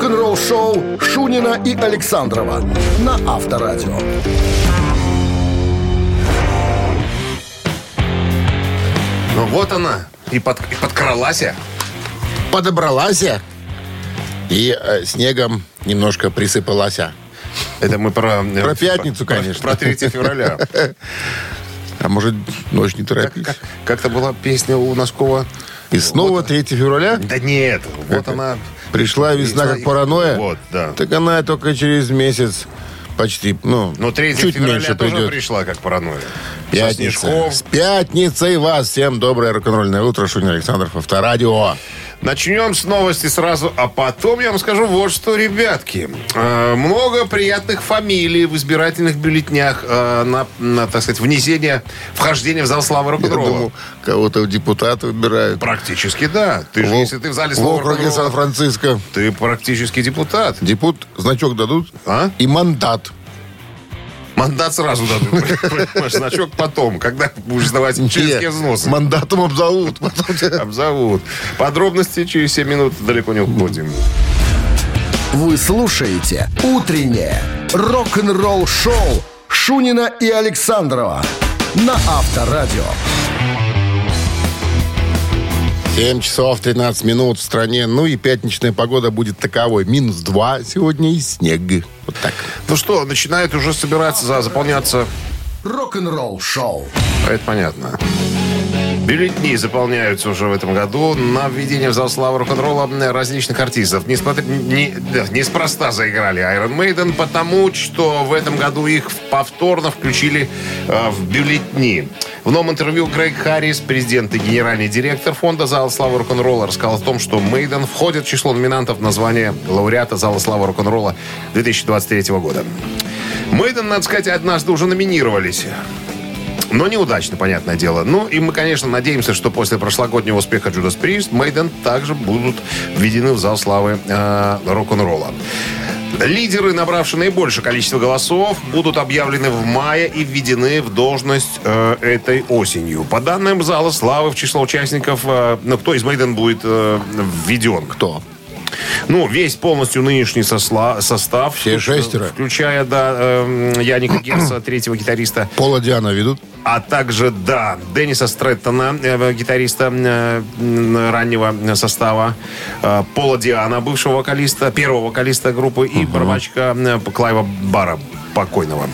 Рок-н-ролл-шоу Шунина и Александрова на Авторадио. Ну вот она, и, под, и подкралась. Подобралась и э, снегом немножко присыпалась. Это мы про... э, Про пятницу, про- конечно. Про 3 февраля. А может, ночь не торопись. Как- Как-то была песня у Носкова. И снова 3 февраля Да нет, вот она... пришла весна как паранойя. Вот, да. Так она только через месяц почти, ну, Но 3 чуть февраля меньше тоже придет. пришла как паранойя. Пятница. С пятницей вас. Всем доброе рок-н-ролльное утро. Шунин Александров, Авторадио. Начнем с новости сразу, а потом я вам скажу вот что, ребятки. Э, много приятных фамилий в избирательных бюллетнях э, на, на, так сказать, внесение, вхождение в зал славы рок-н-ролла. думал, кого-то в депутаты выбирают. Практически да. Ты же, В- если ты в зале В славы округе рок-н-ролла, Сан-Франциско. ты практически депутат. Депут значок дадут А? и мандат. Мандат сразу дадут. Понимаешь, Значок потом, когда будешь сдавать членские взносы. Мандатом обзовут. Обзовут. Подробности через 7 минут далеко не уходим. Вы слушаете «Утреннее рок-н-ролл-шоу» Шунина и Александрова на Авторадио. 7 часов 13 минут в стране. Ну и пятничная погода будет таковой. Минус 2 сегодня и снег. Вот так. Ну что, начинает уже собираться, за- заполняться Рок-н-ролл-шоу. Это понятно. Бюллетени заполняются уже в этом году на введение в зал славы рок-н-ролла различных артистов. Несмотря, не, да, неспроста заиграли Iron Maiden, потому что в этом году их повторно включили э, в бюллетени. В новом интервью Грег Харрис, президент и генеральный директор фонда Зала славы рок-н-ролла, рассказал о том, что Мейден входит в число номинантов на звание лауреата Зала славы рок-н-ролла 2023 года. Мейден, надо сказать, однажды уже номинировались. Но неудачно, понятное дело. Ну, и мы, конечно, надеемся, что после прошлогоднего успеха Judas Priest Мейден также будут введены в зал славы э, рок-н-ролла. Лидеры, набравшие наибольшее количество голосов, будут объявлены в мае и введены в должность э, этой осенью. По данным зала славы, в число участников, э, ну, кто из Мейден будет э, введен? Кто? Ну, весь полностью нынешний сосла- состав. Все шестеро? Включая, да, эм, Яника Герса, третьего гитариста. Пола Диана ведут? А также, да, Денниса Стрэттона, э, гитариста э, раннего состава, э, Пола Ди'Анно, бывшего вокалиста, первого вокалиста группы, и барабанщика э, Клайва Барра, покойного.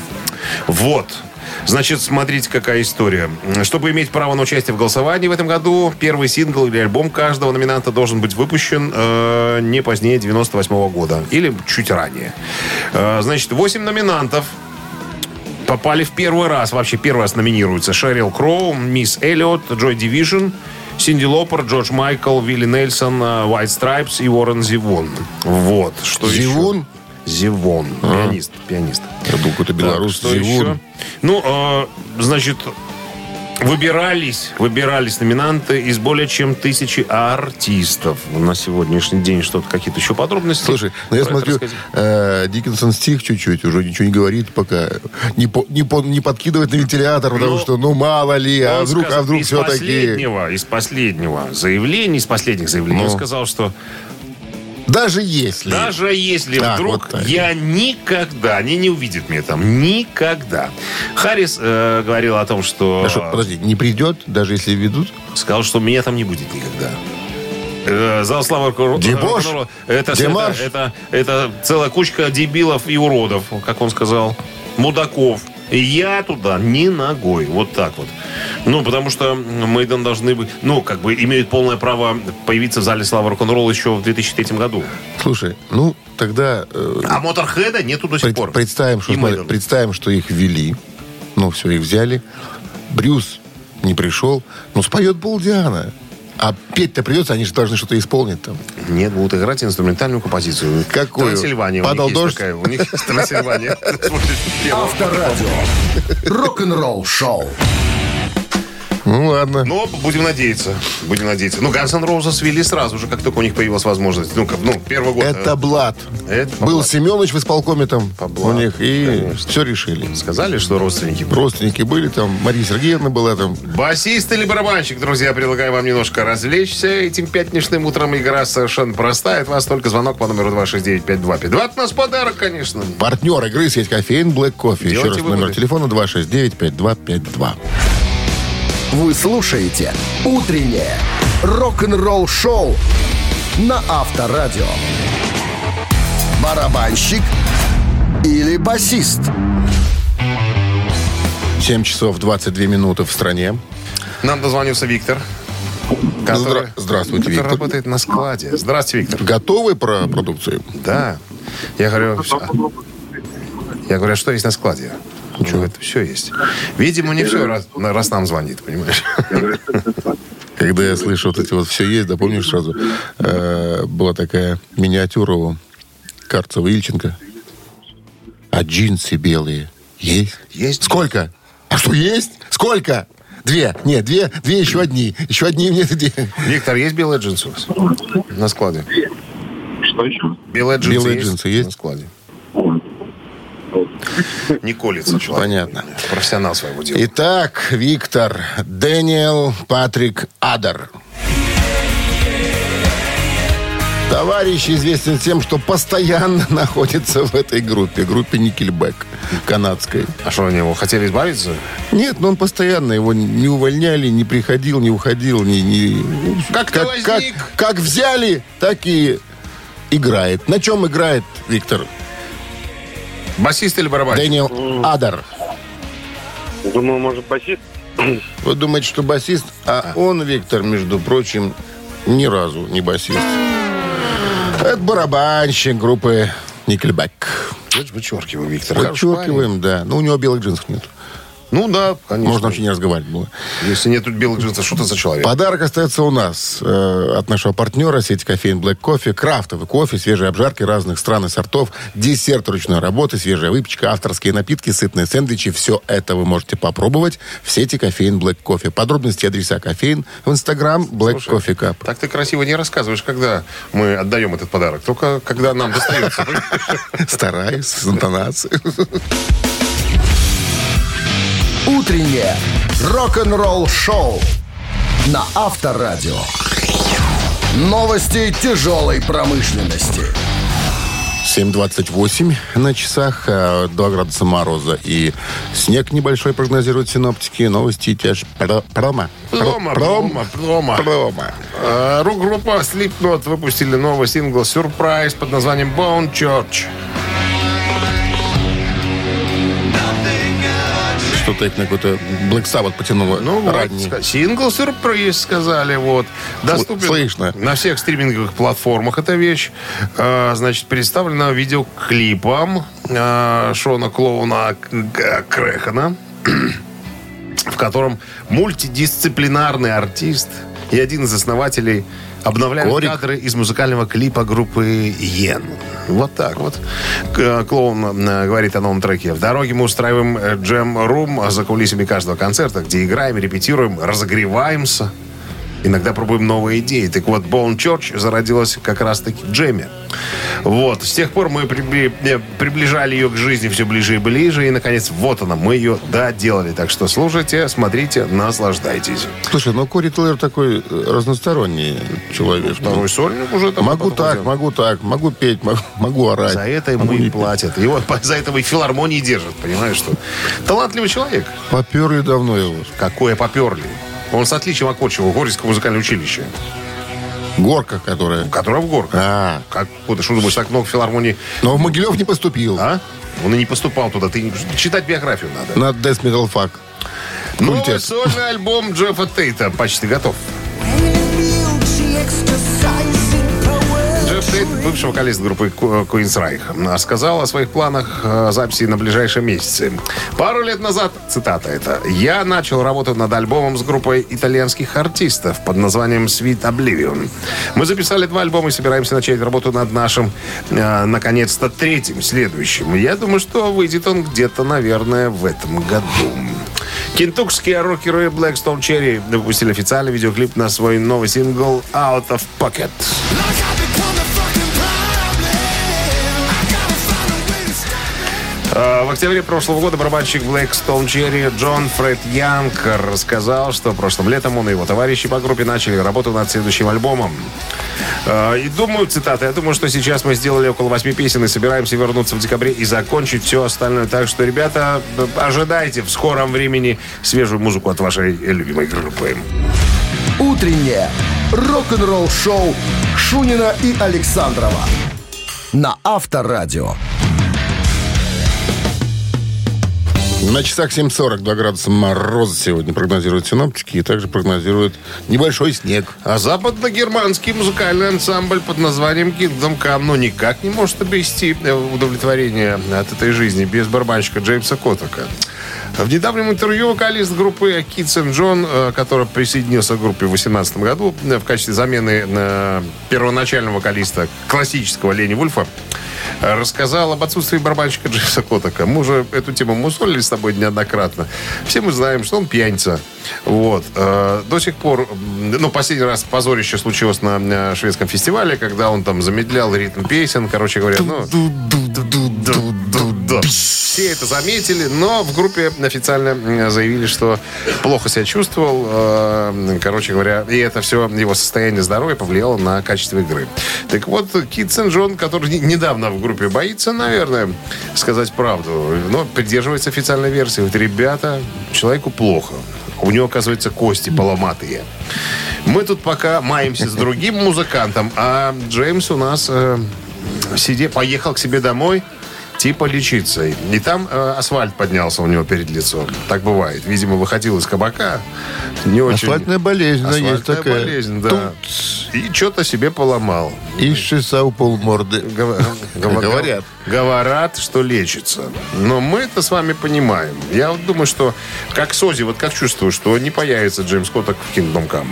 Вот. Значит, смотрите, какая история. Чтобы иметь право на участие в голосовании в этом году, первый сингл или альбом каждого номинанта должен быть выпущен э, не позднее 98 года. Или чуть ранее. Э, значит, 8 номинантов попали в первый раз, вообще первый раз номинируются. Шерил Кроу, Мисси Эллиотт, Joy Division, Синди Лопер, Джордж Майкл, Вилли Нельсон, White Stripes и Уоррен Зивон. Вот. Что еще? Зивун? Зивон. Пианист. Пианист. Я думал, какой-то белорус. Так, что Зивун. еще? Ну, э, значит, выбирались, выбирались номинанты из более чем тысячи артистов. На сегодняшний день что-то, какие-то еще подробности. Слушай, ну я смотрю, э, Диккенсон стих чуть-чуть, уже ничего не говорит пока. Не, по- не, по- не подкидывает на вентилятор, потому Ну, что, ну, мало ли, а вдруг, сказал, а вдруг из все-таки... последнего, из последнего заявления, из последних заявлений, Ну. он сказал, что Даже если... даже если Так, вдруг вот я никогда, они не увидят меня там, никогда. Харрис э, говорил о том, что... А что, подожди, не придет, даже если ведут? Сказал, что меня там не будет никогда. Э, Зал славы рок- Дебош? Это, это, это, это целая кучка дебилов и уродов, как он сказал. Мудаков. Я туда ни ногой. Вот так вот. Ну, потому что Мейден должны быть... Ну, как бы имеют полное право появиться в зале славы рок-н-ролла еще в 2003 году. Слушай, ну, тогда э, А Моторхеда нету до сих пред- пор. представим, что, смотри, представим, что их ввели. Ну, все, их взяли. Брюс не пришел. Ну, споет Пол Диана. А петь-то придется, они же должны что-то исполнить там. Нет, будут играть инструментальную композицию. Какую? Трансильвания. у Падал них дождь? такая. У них есть Трансильвания. Авторадио. Рок-н-ролл-шоу. Ну, ладно. Но будем надеяться. Будем надеяться. Ну, Guns N' Roses свели сразу же, как только у них появилась возможность. Ну, как, ну первый год. Это э, Блад. Это Был Блад. Семенович в исполкоме там По у них, и конечно. все решили. Сказали, что родственники были. Родственники были там, Мария Сергеевна была там. Басист или барабанщик, друзья, предлагаю вам немножко развлечься. Этим пятничным утром игра совершенно простая. От вас только звонок по номеру 269-5252. От нас подарок, конечно. Партнер игры сеть кофеин Black Coffee. Еще Делайте раз номер выводы. телефона 269-5252. Вы слушаете «Утреннее рок-н-ролл-шоу» на Авторадио. Барабанщик или басист? 7 часов 22 минуты в стране. Нам дозвонился Виктор. Который, Здра- здравствуйте, который Виктор. работает на складе. Здравствуйте, Виктор. Готовы про продукцию? Да. Я говорю, всё. я говорю, а что есть на складе? Ничего, это все есть. Видимо, не все, раз, раз нам звонит, понимаешь? Когда я слышу вот эти вот все есть, да помнишь сразу, э, была такая миниатюра у Карцева Ильченко. А джинсы белые есть? Есть. Сколько? А что есть? Сколько? Две. Нет, две, две еще одни. Еще одни мне две. Виктор, есть белые джинсы у вас? На складе. Что еще? Белые джинсы, Белые есть? джинсы есть? На складе. Не колется человек. Понятно. Профессионал своего дела. Итак, Виктор, Дэниел Патрик Адер. Товарищ известен тем, что постоянно находится в этой группе, группе Никельбэк канадской. А что, они его хотели избавиться? Нет, но он постоянно его не увольняли, не приходил, не уходил, не... не... Как возник? как, как взяли, так и играет. На чем играет Виктор? Басист или барабанщик? Дэниел Адер. Думаю, может, басист? Вы думаете, что басист? А он, Виктор, между прочим, ни разу не басист. Это барабанщик группы Никельбэк. Вычеркиваю, Виктор. Подчеркиваем, да. Но у него белых джинсов нет. Ну да, конечно. Можно вообще не разговаривать было. Если нет тут белых джинсов, что ты за человек? Подарок остается у нас э, от нашего партнера сети кофеин Black Coffee. Крафтовый кофе, свежие обжарки разных стран и сортов, десерт ручной работы, свежая выпечка, авторские напитки, сытные сэндвичи. Все это вы можете попробовать в сети кофеин Black Coffee. Подробности адреса кофеин в инстаграм Black Слушай, Coffee Cup. Так ты красиво не рассказываешь, когда мы отдаем этот подарок. Только когда нам достается. Стараюсь, с интонацией. «Утреннее рок-н-ролл-шоу» на Авторадио. Новости тяжелой промышленности. 7.28 на часах, э, 2 градуса мороза и снег небольшой прогнозируют синоптики. Новости тяж про- промо. Про- Промо, пром- промо, промо. промо. А, Рок-группа Slipknot выпустили новый сингл «Сюрприз» под названием «Bone Church». Что-то их на какой-то Black Sabbath потянуло. Ну, вот, ранний. ска- сингл-сюрприз, сказали, вот. Доступен Слышно. на всех стриминговых платформах эта вещь. А, значит, представлена видеоклипом а, Шона Клоуна К- Крэхана, в котором мультидисциплинарный артист и один из основателей обновляют Корик. кадры из музыкального клипа группы Йен. Вот так вот. К- Клоун э, говорит о новом треке. В дороге мы устраиваем э, джем-рум за кулисами каждого концерта, где играем, репетируем, разогреваемся. Иногда пробуем новые идеи. Так вот, Bone Church зародилась как раз-таки в джеме. Вот. С тех пор мы прибли- э, приближали ее к жизни все ближе и ближе. И, наконец, вот она, мы ее доделали. Так что слушайте, смотрите, наслаждайтесь. Слушай, ну Кори Тейлор такой э, разносторонний человек. Второй сольник уже там. Могу так, могу так, могу петь, могу, могу орать. За это ему и платят. Его за это и филармонии держат, понимаешь, что? Талантливый человек. Поперли давно его. Какое поперли. Он с отличием окончил Горьевское музыкальное училище, Горка, которая... которое в Горках. А, Как, куда, что думаешь, так много филармоний, но в Могилев не поступил. а? Он и не поступал туда. Ты читать биографию надо. На Death Metal Fuck. Новый Культет. сольный альбом Джеффа Тейта почти готов. Тейт, бывший вокалист группы Queensryche, сказал о своих планах э, записи на ближайшие месяцы. Пару лет назад, цитата это, «Я начал работу над альбомом с группой итальянских артистов под названием Sweet Oblivion. Мы записали два альбома и собираемся начать работу над нашим, э, наконец-то, третьим, следующим. Я думаю, что выйдет он где-то, наверное, в этом году». Кентукские рокеры Blackstone Cherry выпустили официальный видеоклип на свой новый сингл Out of Pocket. В октябре прошлого года барабанщик Blackstone Cherry Джон Фред Янг рассказал, что прошлым летом он и его товарищи по группе начали работу над следующим альбомом. А, И думаю, цитата, я думаю, что сейчас мы сделали около восьми песен и собираемся вернуться в декабре и закончить все остальное. Так что, ребята, ожидайте в скором времени свежую музыку от вашей любимой группы. Утреннее рок-н-ролл-шоу Шунина и Александрова на Авторадио. На часах 7.42 градуса мороза сегодня прогнозируют синоптики и также прогнозируют небольшой снег. А западно-германский музыкальный ансамбль под названием Kingdom Come ну, никак не может обрести э, удовлетворение от этой жизни без барабанщика Джеймса Коттака. В недавнем интервью вокалист группы Kids and John, э, который присоединился к группе в 2018 году э, в качестве замены первоначального вокалиста классического Лени Вульфа, рассказал об отсутствии барабанщика Джеймса Коттака. Мы уже эту тему мусолили с тобой неоднократно. Все мы знаем, что он пьяница. Вот. Э, До сих пор, ну, последний раз позорище случилось на э, шведском фестивале, когда он там замедлял ритм песен, короче говоря, ну... Все это заметили, но в группе официально заявили, что плохо себя чувствовал. Короче говоря, и это все его состояние здоровья повлияло на качество игры. Так вот, Кит Сен Джон, который не- недавно в группе боится, наверное, сказать правду, но придерживается официальной версии. Вот, ребята, человеку плохо. У него, оказывается, кости поломатые. Мы тут пока маемся с другим музыкантом, а Джеймс у нас э, сиде, поехал к себе домой, типа лечиться. И там э, асфальт поднялся у него перед лицом. Так бывает. Видимо, выходил из кабака. Не очень... Асфальтная болезнь, да, есть Асфальтная такая. болезнь, да. И что-то себе поломал. И шиса полморды. Говорят. Говорят, что лечится. Но мы это с вами понимаем. Я вот думаю, что как Сози, вот как чувствую, что не появится Джеймс Коттак в Kingdom Come.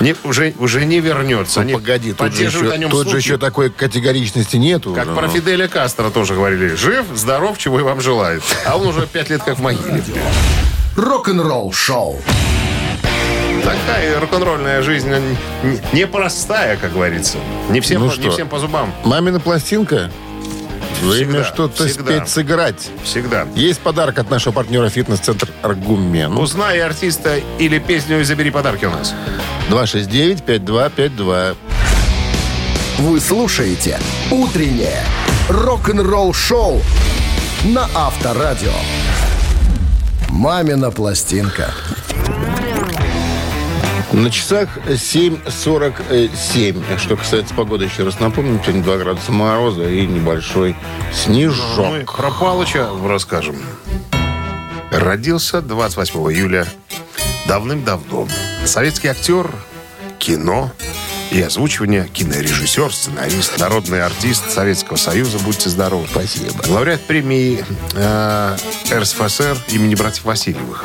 Не, уже, уже не вернется. Ну, Погоди, тут, же еще, о нем тут же еще такой категоричности нету. Как Ну, про Фиделя Кастро тоже говорили. Жив, здоров, чего и вам желают. А он уже пять лет как в могиле. Рок-н-ролл-шоу. Такая рок-н-ролльная жизнь не- непростая, как говорится. Не всем, Ну по, не что? всем по зубам. Мамина пластинка. Время что-то спеть, сыграть. Всегда. Есть подарок от нашего партнера фитнес-центр «Аргумен». Узнай артиста или песню и забери подарки у нас. 269-5252. Вы слушаете «Утреннее рок-н-ролл-шоу» на Авторадио. «Мамина пластинка». На часах 7.47. Что касается погоды, еще раз напомню, сегодня 2 градуса мороза и небольшой снежок. Мы про Палыча расскажем. Родился 28 июля давным-давно. Советский актер, кино и озвучивание, кинорежиссер, сценарист, народный артист Советского Союза. Будьте здоровы. Спасибо. Лауреат премии э, РСФСР имени братьев Васильевых.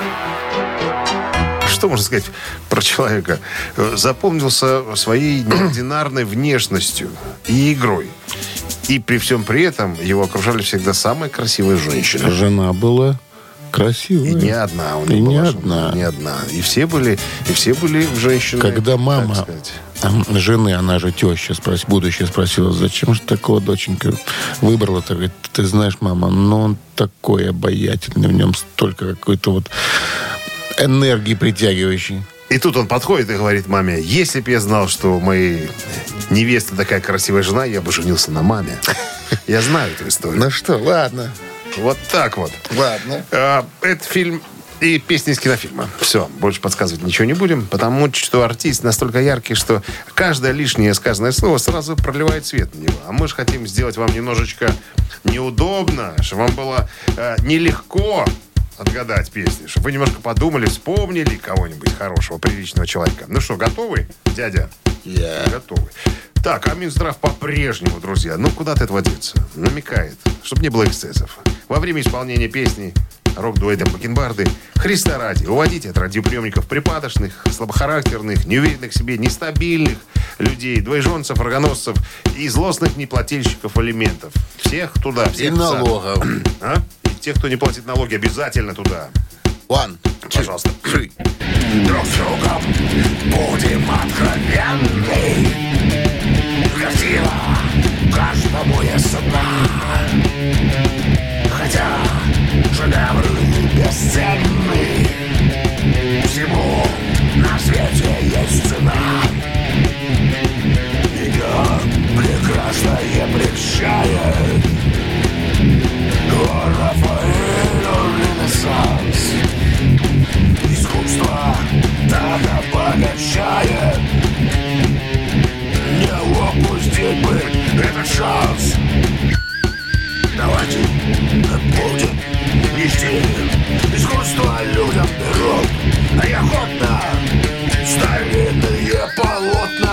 Что можно сказать про человека? Запомнился своей неординарной внешностью и игрой. И при всем при этом его окружали всегда самые красивые женщины. Жена была красивая. И не одна у него И не была одна. жена, Не одна. И все были, и все были женщины. Когда мама жены, она же теща, спрос, будущая, спросила, зачем же такого доченька выбрала? Так, говорит, ты знаешь, мама, ну он такой обаятельный, в нем столько какой-то вот энергии притягивающей. И тут он подходит и говорит маме, если бы я знал, что у моей невесты такая красивая жена, я бы женился на маме. Я знаю эту историю. Ну что, ладно, Вот так вот. ладно. А, Это фильм и песни из кинофильма. Все, больше подсказывать ничего не будем, потому что артист настолько яркий, что каждое лишнее сказанное слово сразу проливает свет на него. А мы же хотим сделать вам немножечко неудобно, чтобы вам было э, нелегко отгадать песни, чтобы вы немножко подумали, вспомнили кого-нибудь хорошего, приличного человека. Ну что, готовы, дядя? Я. Готовы. Так, а Минздрав по-прежнему, друзья, ну куда от этого деться? Намекает, чтобы не было эксцессов. Во время исполнения песни рок-дуэтом Бакенбарды Христа ради, уводите от радиоприемников припадочных, слабохарактерных, неуверенных в себе, нестабильных людей, двоеженцев, рогоносцев и злостных неплательщиков алиментов. Всех туда, всех И налогов. А? И тех, кто не платит налоги, обязательно туда. One, two, Пожалуйста. three. Друг с другом будем откровенны Красиво каждому ясна Хотя шедевры бесценны Всему на свете есть цена Ее прекрасное прельщает людям берут А я охотно. Старинные Полотна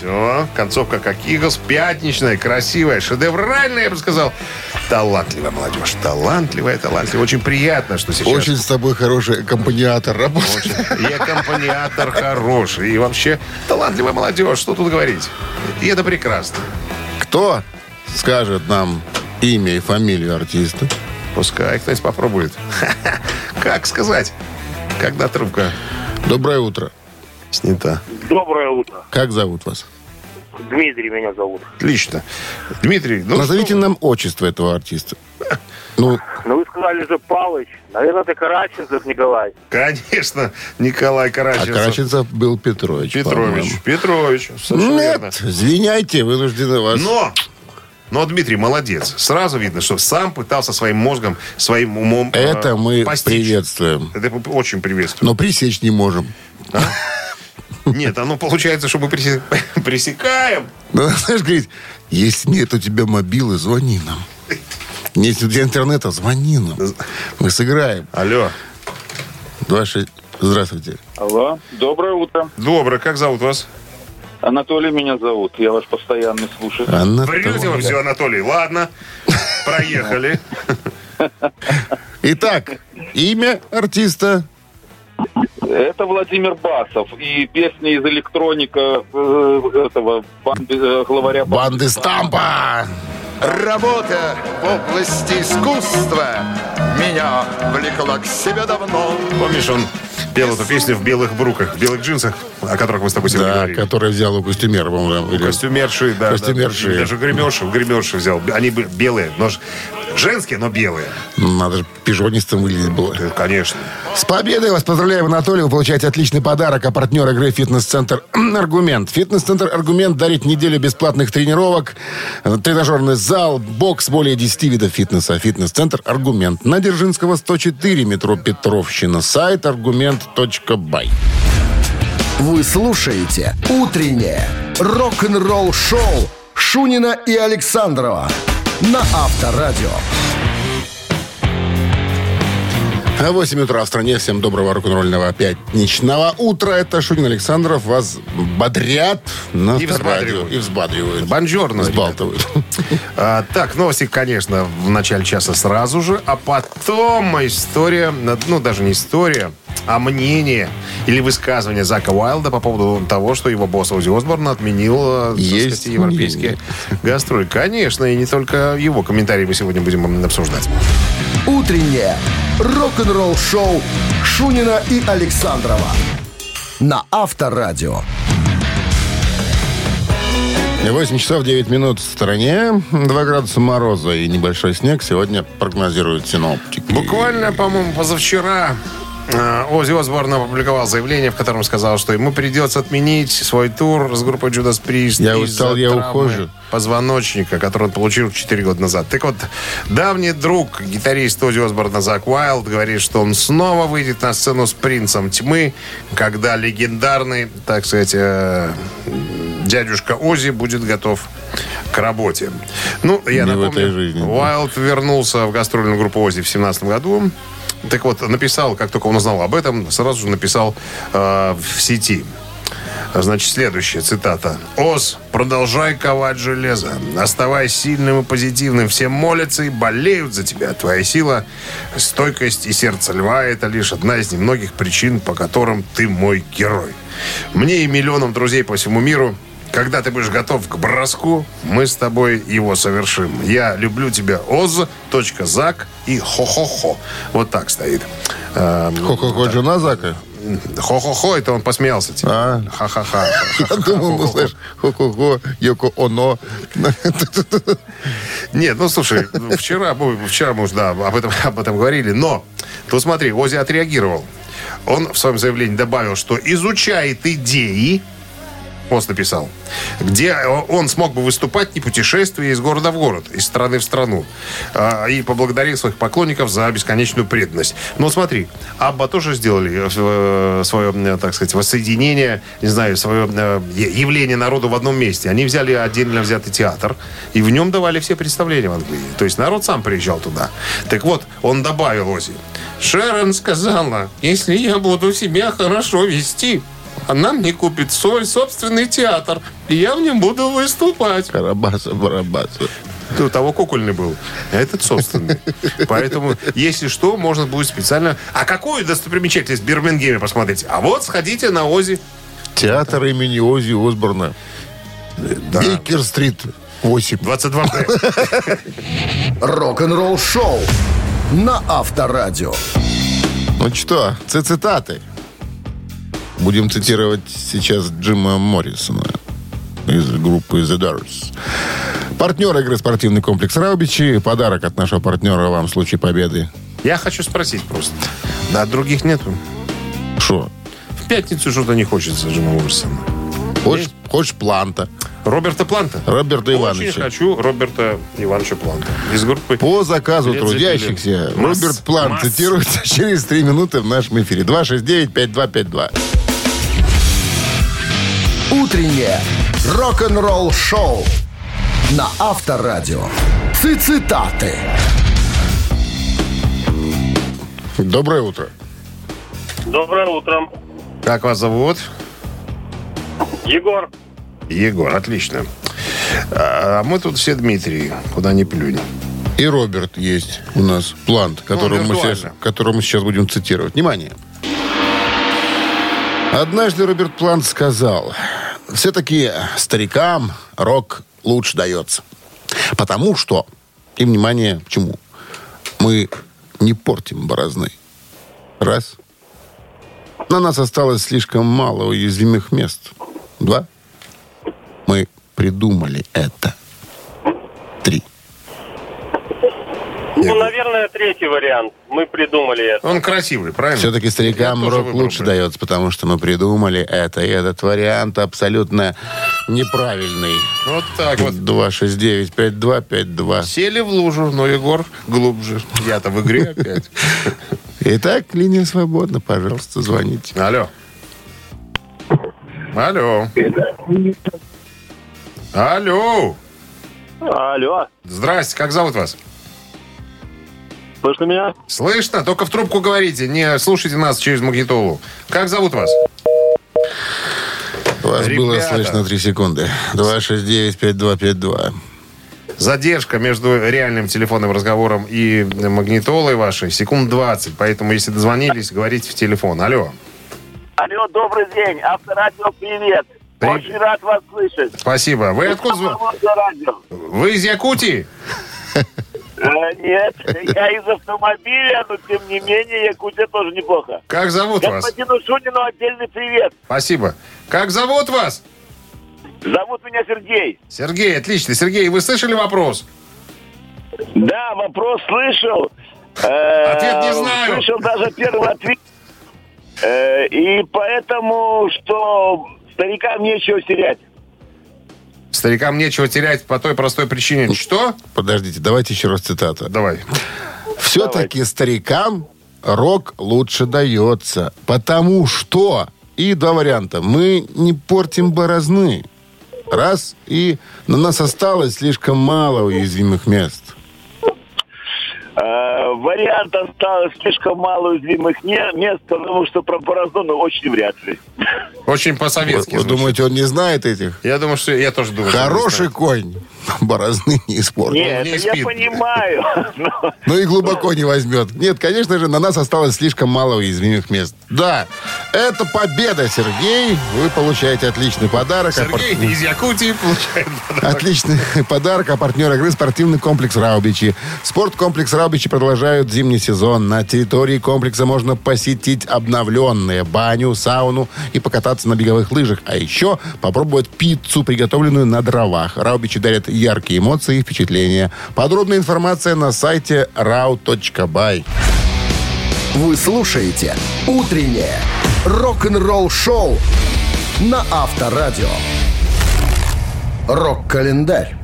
Все, концовка как Иглс, пятничная, красивая, шедевральная, я бы сказал. Талантливая молодежь, талантливая, талантливая. Очень приятно, что сейчас... Очень с тобой хороший аккомпаниатор работает. Очень. И аккомпаниатор хороший. И вообще талантливая молодежь. Что тут говорить? И это прекрасно. Кто скажет нам имя и фамилию артиста? Пускай кто-нибудь попробует. Как сказать, когда трубка Доброе утро. Снята? Доброе утро. Как зовут вас? Дмитрий меня зовут. Отлично. Дмитрий, ну Назовите что нам отчество этого артиста. Ну, Ну, вы сказали же Палыч. Наверное, это Караченцев Николай. Конечно, Николай а Караченцев. Караченцев был Петрович. Петрович. по-моему. Петрович. совершенно верно. Нет, извиняйте, вынуждены вас... Но, но Дмитрий молодец. Сразу видно, что сам пытался своим мозгом, своим умом э, Это мы постичь. приветствуем. Это очень приветствуем. Но пресечь не можем. Нет, оно получается, что мы пресе- пресекаем. Ну, знаешь, говорить, если нет у тебя мобилы, звони нам. Если у тебя интернета, звони нам. Мы сыграем. Алло. 26... Здравствуйте. Алло, доброе утро. Доброе, как зовут вас? Анатолий меня зовут, я ваш постоянный слушатель. Анна Врете вы все, Анатолий. Ладно, проехали. Итак, имя артиста. Это Владимир Басов и песни из электроника э, этого банды, э, главаря Банды Стампа. Работа в области искусства Меня влекла к себе давно. Помнишь, он пел эту песню в белых бруках, в белых джинсах, о которых мы с тобой сегодня Да, говорили. который взял у костюмера, по-моему. или- Костюмерши, да. Костюмерши. да. Даже гримерши, гримерши взял. Они белые, но женские, но белые. Надо же пижонистым выглядеть было. Э, Конечно. С победой вас поздравляем, Анатолий. Вы получаете отличный подарок. А партнер игры «Фитнес-центр Аргумент». «Фитнес-центр Аргумент» дарит неделю бесплатных тренировок, э, тренажерный зал, бокс, более 10 видов фитнеса. «Фитнес-центр Аргумент». На Дзержинского, 104, метро Петровщина. Сайт аргумент.бай. Вы слушаете «Утреннее рок-н-ролл-шоу» Шунина и Александрова на Авторадио. А 8 утра в стране. Всем доброго рок-н-ролльного пятничного утра. Это Шунин Александров. Вас бодрят на И взбадривают. И взбадривают. Бонжорно, Взбалтывают. А, так, новости, конечно, в начале часа сразу же, а потом история, ну, даже не история, а мнение или высказывание Зака Уайлда по поводу того, что его босс Ози Осборн отменил э, Есть сказать, европейские гастроли. Конечно, и не только его комментарии мы сегодня будем обсуждать. «Утреннее рок-н-ролл-шоу» Шунина и Александрова на Авторадио. 8 часов 9 минут в стороне. 2 градуса мороза и небольшой снег сегодня прогнозируют синоптики. Буквально, по-моему, позавчера э, Ози Осборн опубликовал заявление, в котором сказал, что ему придется отменить свой тур с группой Judas Priest Я устал, я ухожу. позвоночника, который он получил 4 года назад. Так вот, давний друг, гитарист Ози Осборна Зак Уайлд говорит, что он снова выйдет на сцену с «Принцем тьмы», когда легендарный, так сказать, э, дядюшка Ози будет готов к работе. Ну, я Не в напомню, этой жизни. Уайлд вернулся в гастрольную группу Ози в 17 году. Так вот, написал, как только он узнал об этом, сразу же написал э, в сети. Значит, следующая цитата. «Оз, продолжай ковать железо. Оставайся сильным и позитивным. Все молятся и болеют за тебя. Твоя сила, стойкость и сердце льва – это лишь одна из немногих причин, по которым ты мой герой. Мне и миллионам друзей по всему миру когда ты будешь готов к броску, мы с тобой его совершим. Я люблю тебя, Оз, точка, Зак и хо-хо-хо. Вот так стоит. Эм, Хо-хо-хо, жена Зака? Хо-хо-хо, это он посмеялся. Типа. А. Ха-ха-ха. Я думал, ну, знаешь, хо-хо-хо, Йоко Оно. Нет, ну слушай, вчера, мы- вчера мы уже да, об, этом, об этом говорили, но тут смотри, Ози отреагировал. Он в своем заявлении добавил, что изучает идеи, пост написал, где он смог бы выступать не путешествуя из города в город, из страны в страну. А, И поблагодарил своих поклонников за бесконечную преданность. Но смотри, Абба тоже сделали э, свое, э, так сказать, воссоединение, не знаю, свое э, явление народу в одном месте. Они взяли отдельно взятый театр, и в нем давали все представления в Англии. То есть народ сам приезжал туда. Так вот, он добавил Ози. Шерон сказала, если я буду себя хорошо вести, она мне купит свой собственный театр, и я в нем буду выступать. Карабаса, барабаса. У того кукольный был, а этот собственный. Поэтому, если что, можно будет специально... А какую достопримечательность в Бирмингеме посмотреть? А вот сходите на Ози. Театр имени Ози Осборна. Бейкер-стрит 8. 22 Б. Рок-н-ролл шоу на Авторадио. Ну что, цитаты. Будем цитировать сейчас Джима Моррисона из группы The Doors. Партнер игры спортивный комплекс Раубичи. Подарок от нашего партнера вам в случае победы. Я хочу спросить просто. Да, других нету. Что? В пятницу что-то не хочется Джима Моррисона. Хочешь, хочешь Планта? Роберта Планта. Роберта Очень Ивановича. хочу Роберта Ивановича Планта. Из группы... По заказу Лед трудящихся Роберт Плант масс. цитируется через три минуты в нашем эфире. 269-5252. Утреннее рок-н-ролл шоу на Авторадио. Цитаты. Доброе утро. Доброе утро. Как вас зовут? Егор, Егор, отлично. А мы тут все Дмитрий, куда ни плюнь. И Роберт есть у нас, Плант, которого, мы сейчас, которого мы сейчас будем цитировать. Внимание. Однажды Роберт Плант сказал, все-таки старикам рок лучше дается. Потому что, и внимание, почему? Мы не портим борозны. Раз. На нас осталось слишком мало уязвимых мест. Два. Мы придумали это. Ну, наверное, третий вариант. Мы придумали это. Он красивый, правильно? Все-таки старикам рок лучше дается, потому что мы придумали это. И этот вариант абсолютно неправильный. Вот так вот. 269-5252. Сели в лужу, но Егор глубже. Я-то в игре опять. Итак, линия свободна. Пожалуйста, звоните. Алло. Алло. Алло. Алло, Здрасте, как зовут вас? Слышно меня? Слышно, только в трубку говорите, не слушайте нас через магнитолу. Как зовут вас? Вас было Ребята. слышно 3 секунды. 269-5252. Задержка между реальным телефонным разговором и магнитолой вашей секунд 20. Поэтому, если дозвонились, говорите в телефон. Алло. Алло, добрый день. Авторадио, привет. Привет. Очень рад вас слышать. Спасибо. Вы откуда? Вы из Якутии? Э, нет, я из автомобиля, но тем не менее Якутия тоже неплохо. Как зовут вас? Господину Шунину отдельный привет. Спасибо. Как зовут вас? Зовут меня Сергей. Сергей, отлично. Сергей, вы слышали вопрос? Да, вопрос слышал. Э, Ответ не знаю. Слышал даже первый ответ. Э, И поэтому, что старикам нечего терять. Старикам нечего терять по той простой причине. Что? Подождите, давайте еще раз цитата. Давай. Все-таки старикам рок лучше дается. Потому что... И два варианта. Мы не портим борозны. Раз. И на нас осталось слишком мало уязвимых мест. Э, вариант осталось слишком мало уязвимых мест, потому что про Борозону очень вряд ли. Очень Вы, по-советски. вы звучит. думаете, он не знает этих? Я думаю, что я тоже думаю. Хороший конь. Борозны не испортит. Нет, не это я спит. понимаю. но- Ну и глубоко не возьмет. Нет, конечно же, на нас осталось слишком мало уязвимых мест. Да, это победа, Сергей. Вы получаете отличный подарок. А Сергей пар- из Якутии получает подарок. Отличный подарок. А партнер игры спортивный комплекс «Раубичи». Спорткомплекс «Раубичи» продолжают зимний сезон. На территории комплекса можно посетить обновленные баню, сауну и покататься на беговых лыжах. А еще попробовать пиццу, приготовленную на дровах. «Раубичи» дарят яркие эмоции и впечатления. Подробная информация на сайте rau.by. Вы слушаете «Утреннее рок-н-ролл-шоу» на Авторадио. Рок-календарь.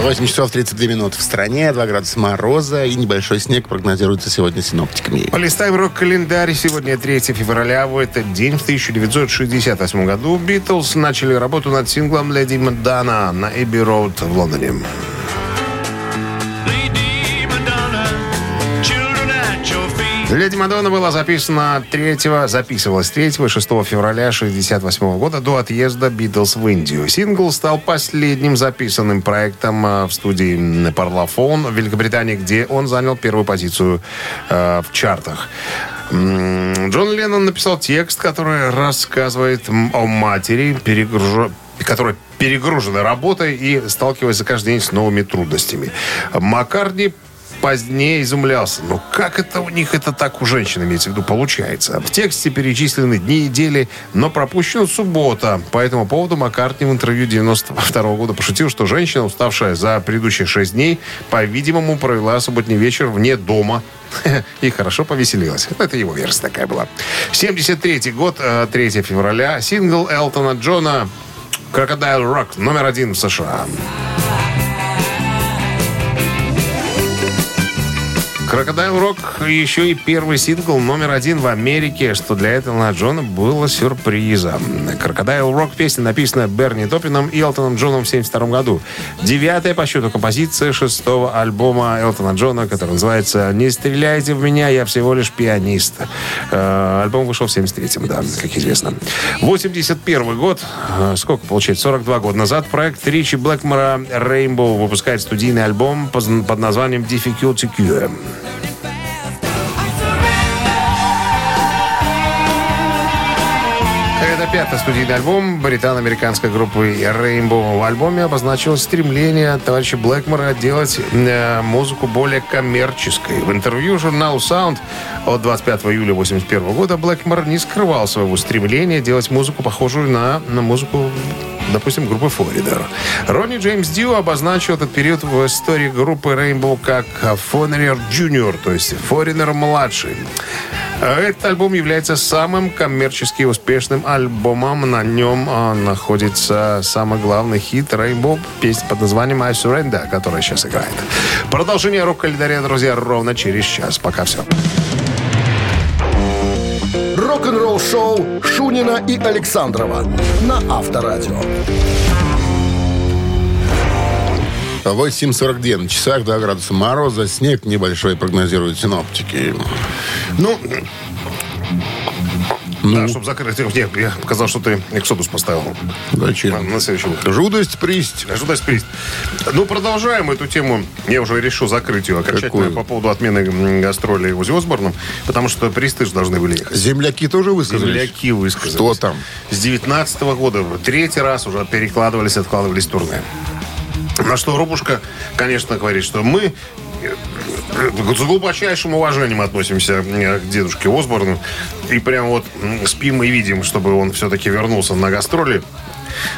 8 часов 32 минут в стране, 2 градуса мороза и небольшой снег прогнозируется сегодня синоптиками. Полистаем рок-календарь. Сегодня 3 февраля. В этот день, в 1968 году, Битлз начали работу над синглом «Леди Мадана» на Эбби Роуд в Лондоне. «Леди Мадонна» была записана 3, записывалась 3 и 6 февраля 1968 года до отъезда Битлз в Индию. Сингл стал последним записанным проектом э, в студии Parlophone в Великобритании, где он занял первую позицию э, в чартах. Джон Леннон написал текст, который рассказывает о матери, перегружа- которая перегружена работой и сталкивается каждый день с новыми трудностями. Маккартни позднее изумлялся. Ну, как это у них это так у женщин, имеется в виду, получается? В тексте перечислены дни недели, но пропущена суббота. По этому поводу Маккартни в интервью 92 года пошутил, что женщина, уставшая за предыдущие шесть дней, по-видимому, провела субботний вечер вне дома и хорошо повеселилась. Это его версия такая была. 73 год, э, 3 февраля. Сингл Элтона Джона «Crocodile Rock» номер один в США. Crocodile Rock еще и первый сингл номер один в Америке, что для Элтона Джона было сюрпризом. Crocodile Rock песня написана Берни Топином и Элтоном Джоном в 1972 году. Девятая по счету композиция шестого альбома Элтона Джона, который называется «Не стреляйте в меня, я всего лишь пианист». Э, Альбом вышел в 73-м, да, как известно. 81 год, э, сколько получается, 42 года назад, проект Ричи Блэкмора Rainbow выпускает студийный альбом под названием Difficulty Cure. Это пятый студийный альбом британо-американской группы Rainbow. В альбоме обозначилось стремление товарища Блэкмора делать э, музыку более коммерческой. В интервью журналу Sound от 25 июля 1981 года Блэкмор не скрывал своего стремления делать музыку, похожую на, на музыку допустим, группы Foreigner. Ронни Джеймс Дио обозначил этот период в истории группы Rainbow как Foreigner Junior, то есть Foreigner младший. Этот альбом является самым коммерчески успешным альбомом. На нем а, находится самый главный хит Rainbow, песня под названием I Surrender, которая сейчас играет. Продолжение рок-календаря, друзья, ровно через час. Пока все. Рок-н-ролл-шоу Шунина и Александрова на Авторадио. 8.42 на часах, 2 градуса мороза, снег небольшой прогнозируют синоптики. Ну, да, чтобы закрыть. Нет, я показал, что ты Эксодус поставил. Зачем? На следующий выход. Жудость, присть. Дальше приз? Ну, продолжаем эту тему. Я уже решил закрыть ее окончательно Какую? по поводу отмены гастролей Узи Осборном, потому что присты же должны были ехать. Земляки тоже высказались? Земляки высказались. Что там? С 19 года третий раз уже перекладывались, откладывались турне. На что Рубушка, конечно, говорит, что мы с глубочайшим уважением относимся э, к дедушке Осборну. И прям вот спим и видим, чтобы он все-таки вернулся на гастроли.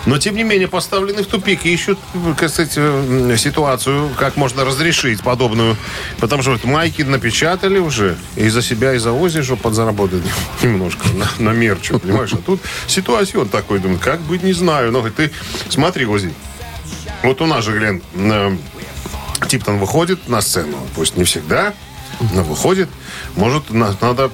Но, тем не менее, поставлены в тупик и ищут, э, ситуацию, как можно разрешить подобную. Потому что вот майки напечатали уже и за себя, и за Ози, чтобы подзаработать немножко на, на мерчу, понимаешь? А тут ситуация он такой, думает, как быть, не знаю. Но ты смотри, Ози, вот у нас же, Глен, э, Типтон выходит на сцену, пусть не всегда, но выходит. Может, на- надо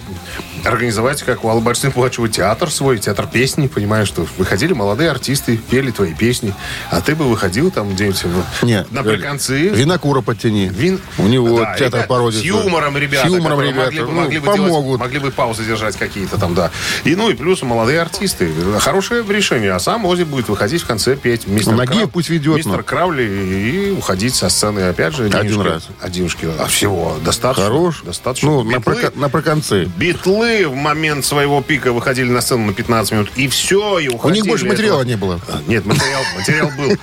организовать, как у Аллы Борисовны Пугачевой, театр свой, театр песни, понимаешь, что выходили молодые артисты, пели твои песни, а ты бы выходил там где-нибудь Нет, на приконцы. Винокура подтяни. Вин- У него Да, театр ребят. С юмором, ребята. С юмором, ребята. Могли, бы- ну, могли бы помогут. делать- могли бы паузы держать какие-то там, да. И, ну, и плюс молодые артисты. Хорошее решение. А сам Ози будет выходить в конце петь мистер Ноги Крав- пусть ведет, Мистер ну. Кравли и уходить со сцены. Опять же, Один денежки- раз. Денежки, а всего достаточно. Хорош. Достаточно. Ну, на, Битлы- прока- на проконцы. Битлы в момент своего пика выходили на сцену на 15 минут, и все, и У уходили. них больше материала Это- не было. А, Нет, материал, материал был.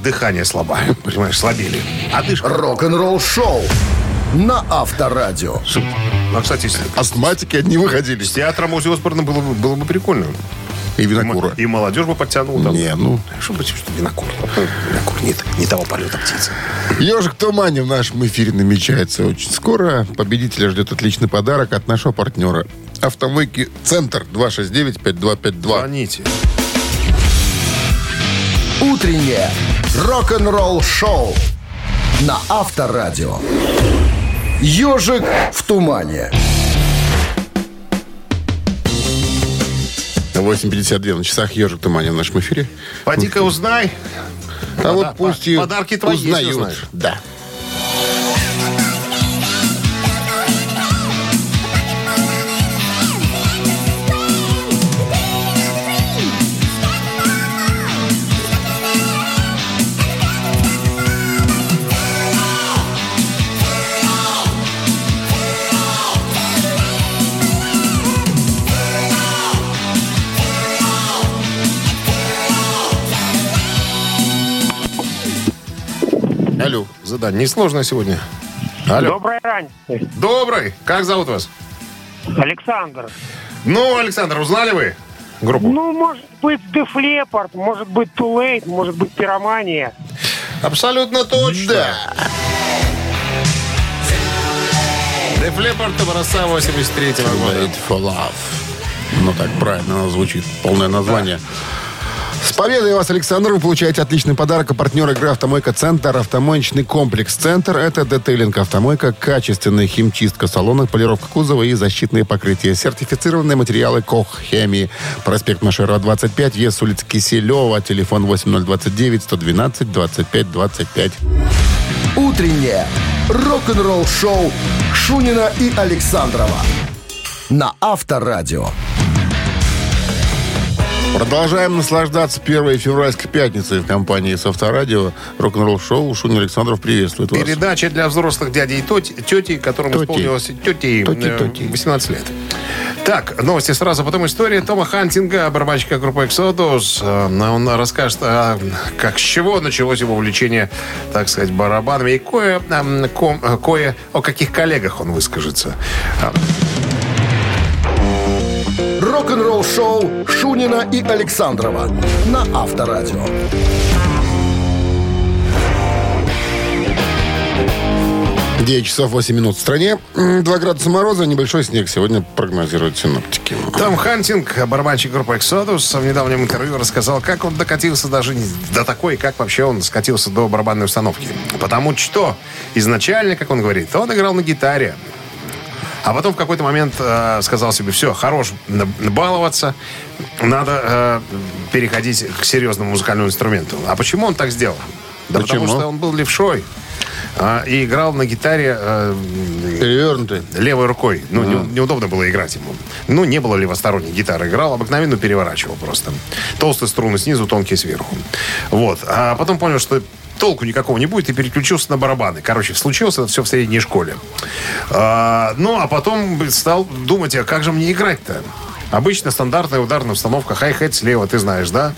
Дыхание слабое, понимаешь, слабели. А дышка... Рок-н-ролл шоу на Авторадио. А, кстати, Астматики одни выходили. с театром Ози Осборна было бы, было бы прикольно. И винокура. И молодежь бы подтянула. Там. Не, ну. Что бы, что винокур. Винокур нет, не того полета птицы. Ежик Тумани в нашем эфире намечается очень скоро. Победителя ждет отличный подарок от нашего партнера. Автомойки «Центр» 269-5252. Звоните. Утреннее рок-н-ролл шоу на Авторадио. Ежик в тумане. 8.52 на часах «Ежик Тумани» в нашем эфире. Поди-ка узнай. А Пода- вот пусть и подарки твои, узнают. узнаешь. Да. Задание несложное сегодня. Алло. Доброй рань, Добрый. Как зовут вас? Александр. Ну, Александр, узнали вы группу? Ну, может быть, Def Leppard, может быть, Too Late, может быть, Пиромания. Абсолютно точно. Да. Def Leppard образца 83 года. Made for Love. Ну, так правильно оно звучит. Полное название. С победой вас, Александр! Вы получаете отличный подарок от партнера игры «Автомойка Центр». Автомоечный комплекс «Центр» — это детейлинг «Автомойка», качественная химчистка салона, полировка кузова и защитные покрытия. Сертифицированные материалы КОХ «Хемии». Проспект Машерова, 25, вес улица Киселева, телефон 8029-112-25-25. Утреннее рок-н-ролл шоу Шунина и Александрова на Авторадио. Продолжаем наслаждаться первой февральской пятницей в компании с Авторадио. Рок-н-ролл шоу. Шунин Александров приветствует вас. Передача для взрослых дядей и тети, тети которым Тети. исполнилось тети, э, тети. 18 лет. Так, новости сразу, потом история Тома Хантинга, барабанщика группы Exodus. Э, Он расскажет, а, как с чего началось его увлечение, так сказать, барабанами. И кое, э, кое о каких коллегах он выскажется. А, Рок-н-ролл шоу Шунина и Александрова на Авторадио. Девять часов 8 минут в стране. 2 градуса мороза, небольшой снег сегодня прогнозируют синоптики. Том Хантинг, барабанщик группы Exodus, в недавнем интервью рассказал, как он докатился даже до такой, как вообще он скатился до барабанной установки. Потому что изначально, как он говорит, он играл на гитаре. А потом в какой-то момент э, сказал себе, все, хорош баловаться, надо э, переходить к серьезному музыкальному инструменту. А почему он так сделал? Да Почему? потому что он был левшой а, и играл на гитаре Перевернутый. левой рукой. Ну, не- неудобно было играть ему. Ну, не было левосторонней гитары. Играл, обыкновенно переворачивал просто. Толстые струны снизу, тонкие сверху. Вот. А потом понял, что толку никакого не будет, и переключился на барабаны. Короче, случилось это все в средней школе. А, ну, а потом стал думать, а как же мне играть-то? Обычно стандартная ударная установка, хай-хет слева, ты знаешь, да?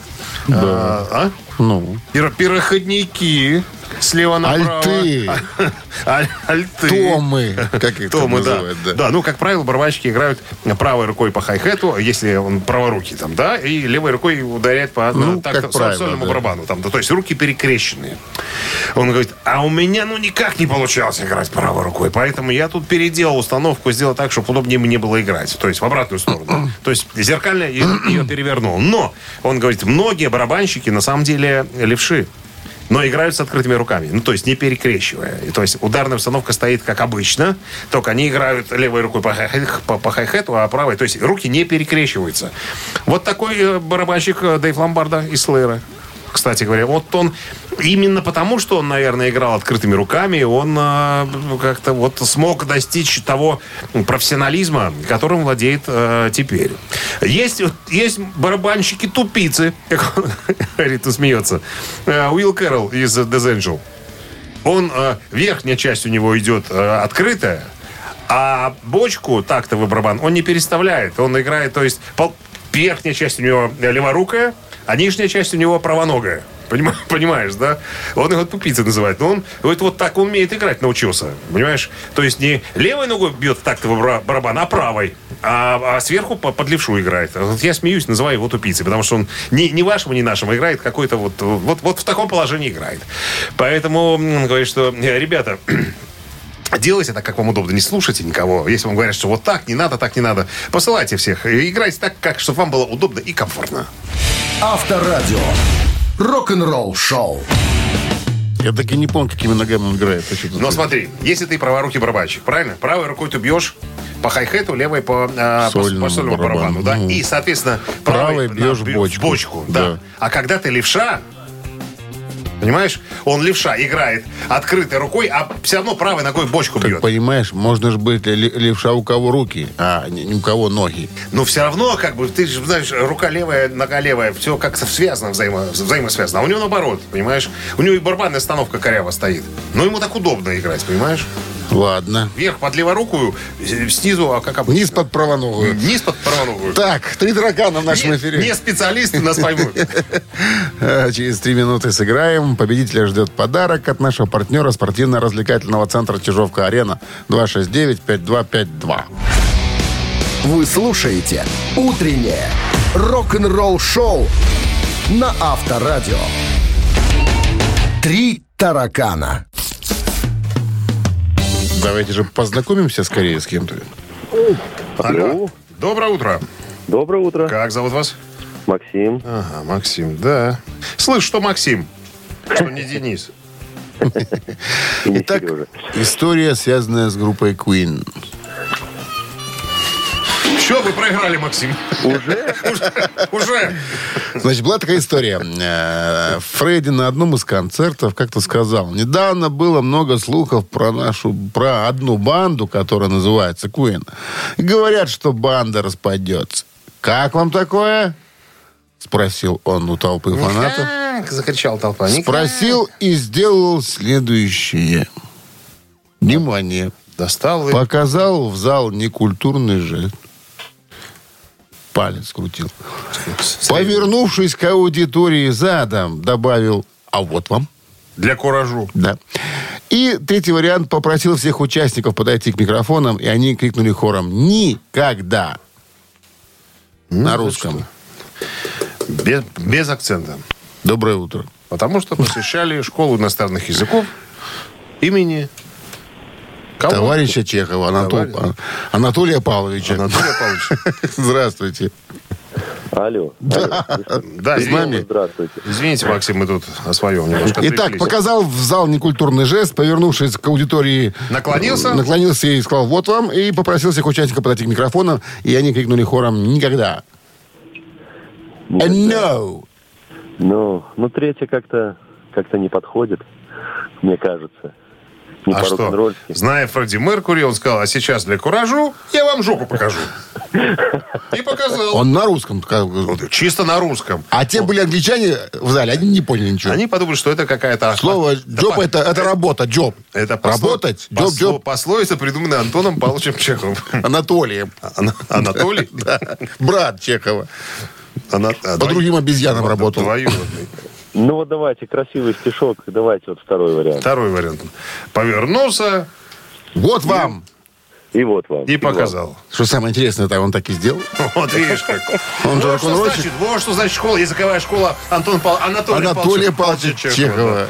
А, а? Ну, Пиро- Пироходники слева направо. Альты. Аль- Альты. Томы, как их Томы, да. называют. да. Да. ну, как правило, барабанщики играют правой рукой по хай-хету, если он праворукий там, да, и левой рукой ударяет по Ну, так, как со- правило, сольному да. барабану. Там, да, то есть руки перекрещенные. Он говорит, а у меня ну никак не получалось играть правой рукой, поэтому я тут переделал установку, сделал так, чтобы удобнее мне было играть. То есть в обратную сторону. То есть зеркально ее перевернул. Но, он говорит, многие барабанщики на самом деле левши. Но играют с открытыми руками. Ну, то есть не перекрещивая. И, то есть ударная установка стоит как обычно, только они играют левой рукой по, по, по хай-хету, а правой, то есть руки не перекрещиваются. Вот такой э, барабанщик э, Дэйв Ломбарда из Слэйра. Кстати говоря, вот он именно потому, что он, наверное, играл открытыми руками, он э, как-то вот смог достичь того профессионализма, которым владеет э, теперь. Есть, есть барабанщики-тупицы, как он говорит, смеется. Э, Уилл Кэрролл из Death Angel. Он, э, верхняя часть у него идет э, открытая, а бочку тактовый барабан он не переставляет. Он играет, то есть пол- верхняя часть у него леворукая, а нижняя часть у него правоногая. Понима- Понимаешь, да? Он его тупицей называет. Но он вот, вот так умеет играть, научился. Понимаешь? То есть не левой ногой бьет бара- барабан, а правой. А, а сверху по- под левшу играет. Вот я смеюсь, называю его тупицей, потому что он не, не вашему, не нашему играет, какой-то вот, вот, вот в таком положении играет. Поэтому говорит, что, э, ребята, Делайте так, как вам удобно. Не слушайте никого. Если вам говорят, что вот так не надо, так не надо, посылайте всех. И Играйте так, как, чтобы вам было удобно и комфортно. Авторадио. Рок-н-ролл шоу. Я так и не помню, какими ногами он играет. А? Но смотри, если ты праворукий барабанщик, правильно? Правой рукой ты бьешь по хай-хету, левой по, э, по- Сольному по сольному барабану. барабану. да? Ну. И, соответственно, Правой бьешь бью- бочку. бочку да. Да. А когда ты левша, понимаешь, он левша играет открытой рукой, а все равно правой ногой бочку Так бьет. понимаешь, можно же быть левша у кого руки, а не, не у кого ноги. Но все равно, как бы, ты же знаешь, рука левая, нога левая, все как-то связано, взаимо, взаимосвязано. А у него наоборот, понимаешь? У него и барабанная остановка коряво стоит. Но ему так удобно играть, понимаешь? Ладно. Вверх под леворукую, э, снизу, а как обычно. Вниз под правоногую. Низ под правоногую. Так, три таракана в нашем Не, эфире. не специалисты нас поймут. А, Через три минуты сыграем. Победителя ждет подарок от нашего партнера спортивно-развлекательного центра Чижовка-Арена 269-5252. Вы слушаете «Утреннее рок-н-ролл-шоу» на Авторадио. «Три таракана». Давайте же познакомимся скорее с кем-то. Алло. Доброе утро. Доброе утро, Как зовут вас? Максим. Ага, Максим, да. Слышь, что Максим? Что не Денис? Итак, история, связанная с группой Queen. Что вы проиграли, Максим? Уже? Уже? Значит, была такая история. Э, Фредди на одном из концертов как-то сказал, недавно было много слухов про нашу, про одну банду, которая называется Queen. Говорят, что банда распадется. Как вам такое? Спросил он у толпы фанатов. Никак, Закричал толпа. Никак. Спросил и сделал следующее. Внимание. Достал и... Показал в зал некультурный жест. Палец крутил. Повернувшись к аудитории задом, добавил, а вот вам. Для куражу. Да. И третий вариант попросил всех участников подойти к микрофонам, и они крикнули хором «Никогда!» На русском. Без, без акцента. Доброе утро. Потому что посещали школу иностранных языков имени... Кого? Товарища Чехова, Анатол- Товарищ. Анатолия Павловича. Анатолия Павловича. Здравствуйте. Алло. Да. Да, С нами? Здравствуйте. извините, Максим, мы тут о своем немножко Итак, показал в зал некультурный жест, повернувшись к аудитории... Наклонился? Наклонился и сказал, вот вам, и попросил всех участников подойти к микрофонам, и они крикнули хором «Никогда!» Нет, And да. no! Ну, ну, третье как-то как-то не подходит, мне кажется. Не А что? Зная Фредди Меркури, он сказал, а сейчас для куражу я вам жопу покажу. И показал. Он на русском. Чисто на русском. А те были англичане в зале, они не поняли ничего. Они подумали, что это какая-то... Слово «джоб» это, это работа, джоб. Это Работать, джоб, джоб. Пословица, придуманная Антоном Павловичем Чеховым. Анатолием. Ана- Анатолий? Да. Брат Чехова. А, По другим обезьянам работал. двоюродный. Ну, вот давайте красивый стишок, давайте вот второй вариант. Второй вариант. Повернулся Вот вам. И вот вам. и показал. Что самое интересное, это он так и сделал. Вот видишь как. Он же вот, что значит, вот что значит школа, языковая школа Антон Пал... Анатолия, Анатолия Павловича Чехова.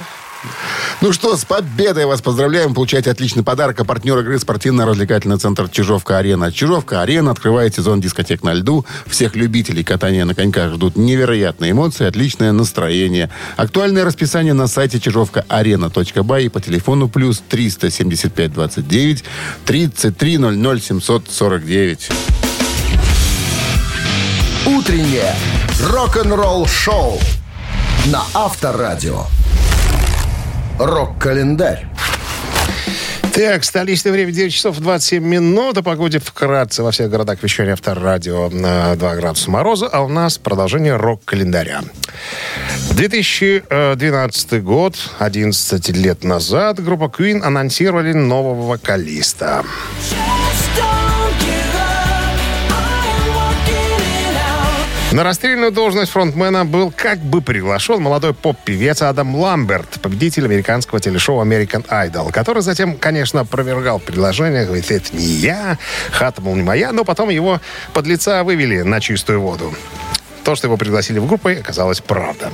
Ну что, с победой вас поздравляем. Получаете отличный подарок. А партнер игры спортивно-развлекательный центр Чижовка-Арена. Чижовка-Арена открывает сезон дискотек на льду. Всех любителей катания на коньках ждут невероятные эмоции, отличное настроение. Актуальное расписание на сайте чижовка-арена.бай и по телефону плюс 375 29 33 00 749. Утреннее рок-н-ролл-шоу на Авторадио. Рок-календарь. Так, столичное время 9 часов 27 минут. О погоде вкратце во всех городах вещания авторадио на 2 градуса мороза. А у нас продолжение рок-календаря. 2012 год, 11 лет назад, группа Queen анонсировали нового вокалиста. На расстрельную должность фронтмена был как бы приглашен молодой поп-певец Адам Ламберт, победитель американского телешоу American Idol, который затем, конечно, опровергал предложение, говорит, это не я, хата, мол, не моя, но потом его под лица вывели на чистую воду. То, что его пригласили в группу, оказалось правда.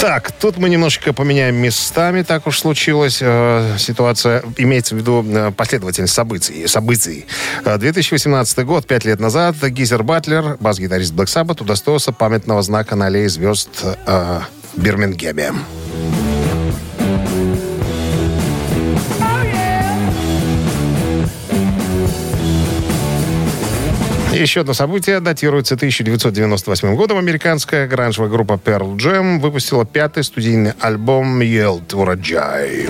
Так, тут мы немножечко поменяем местами, так уж случилось. Э, ситуация имеется в виду э, последовательность событий. событий. Э, 2018 год, пять лет назад, Гизер Батлер, бас-гитарист Black Sabbath, удостоился памятного знака на аллее звезд э, в Бирмингеме. Еще одно событие датируется 1998 годом. Американская гранжевая группа Pearl Jam выпустила пятый студийный альбом «Yield Урожай».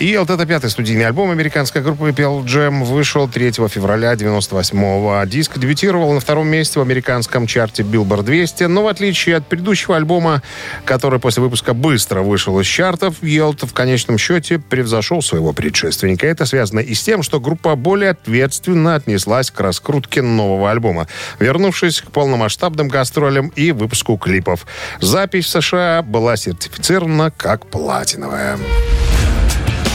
И вот это пятый студийный альбом американской группы Pearl Jam вышел 3 февраля 98-го. Диск дебютировал на втором месте в американском чарте Billboard 200, но в отличие от предыдущего альбома, который после выпуска быстро вышел из чартов, Yield в конечном счете превзошел своего предшественника. Это связано и с тем, что группа более ответственно отнеслась к раскрутке нового альбома, вернувшись к полномасштабным гастролям и выпуску клипов. Запись в США была сертифицирована как платиновая.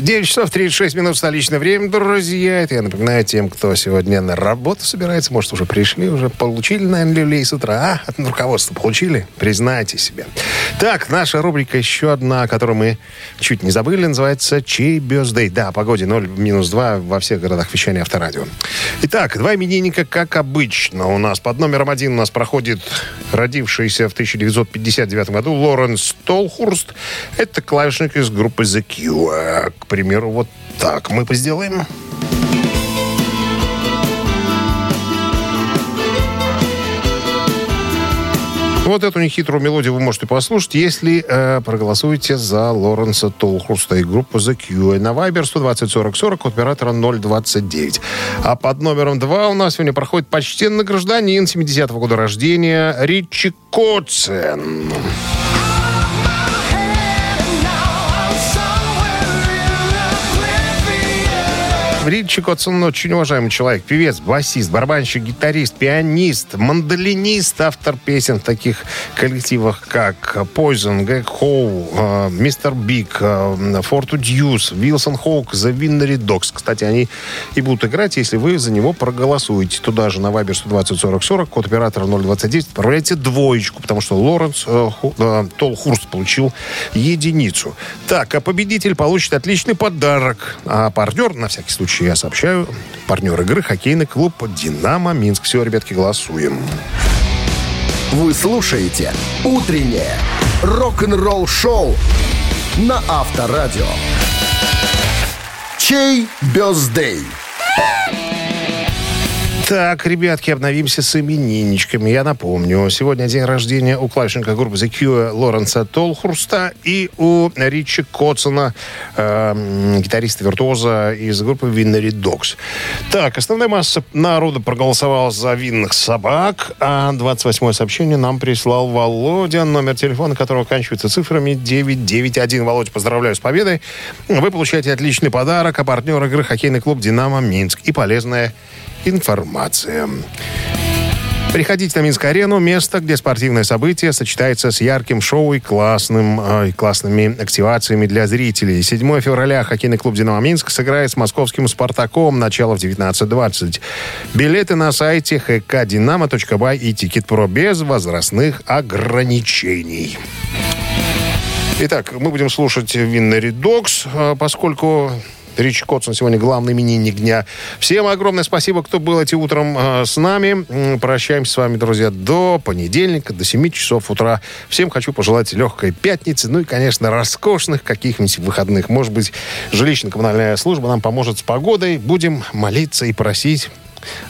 9 часов 36 минут столичное время, друзья. Это я напоминаю тем, кто сегодня на работу собирается. Может, уже пришли, уже получили, наверное, люлей с утра. А, от руководства получили? Признайте себе. Так, наша рубрика еще одна, которую мы чуть не забыли, называется «Чей бездей?». Да, о погоде 0 минус 2 во всех городах вещания авторадио. Итак, два именинника, как обычно. У нас под номером один у нас проходит родившийся в 1959 году Лоренс Толхурст. Это клавишник из группы The Cure. Примеру, вот так мы сделаем. Вот эту нехитрую мелодию вы можете послушать, если э, проголосуете за Лоренса Толхурста и группу The Cure. На Viber 120 40 40 от оператора 029. А под номером 2 у нас сегодня проходит почтенный гражданин 70-го года рождения Ричи Коцен. Ричи Котсон очень уважаемый человек. Певец, басист, барабанщик, гитарист, пианист, мандолинист, автор песен в таких коллективах, как Poison, Гэг Хоу, Мистер Биг, Forty Deuce, Wilson Hawk, The Winnery Dogs. Кстати, они и будут играть, если вы за него проголосуете. Туда же на Вайбер 120 40 40, код оператора 029, отправляйте двоечку, потому что Лоренс э, э, Толхурст получил единицу. Так, а победитель получит отличный подарок. А партнер, на всякий случай я сообщаю, партнер игры хоккейный клуб «Динамо Минск». Все, ребятки, голосуем. Вы слушаете «Утреннее рок-н-ролл-шоу» на Авторадио. Чей бездей? Так, ребятки, обновимся с именинничками. Я напомню, сегодня день рождения у клавишника группы The Cure Лоренса Толхурста и у Ричи Котсона, э, гитариста-виртуоза из группы Winnery Dogs. Так, основная масса народа проголосовала за винных собак, а 28-е сообщение нам прислал Володя, номер телефона которого оканчивается цифрами 991. Володя, поздравляю с победой. Вы получаете отличный подарок, а партнер игры хоккейный клуб «Динамо Минск» и полезная информация. Приходите на Минск-арену, место, где спортивное событие сочетается с ярким шоу и классным, э, классными активациями для зрителей. 7 февраля хоккейный клуб «Динамо Минск» сыграет с московским «Спартаком». Начало в 19.20. Билеты на сайте hkdinamo.by и «Тикет.Про» без возрастных ограничений. Итак, мы будем слушать винный редокс, э, поскольку Рич Котсон сегодня главный именинник дня. Всем огромное спасибо, кто был этим утром э, с нами. Прощаемся с вами, друзья, до понедельника, до 7 часов утра. Всем хочу пожелать легкой пятницы, ну и, конечно, роскошных каких-нибудь выходных. Может быть, жилищно-коммунальная служба нам поможет с погодой. Будем молиться и просить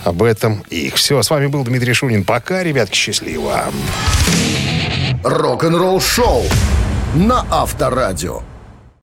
об этом их. Все, с вами был Дмитрий Шунин. Пока, ребятки, счастливо. Рок-н-ролл шоу на Авторадио.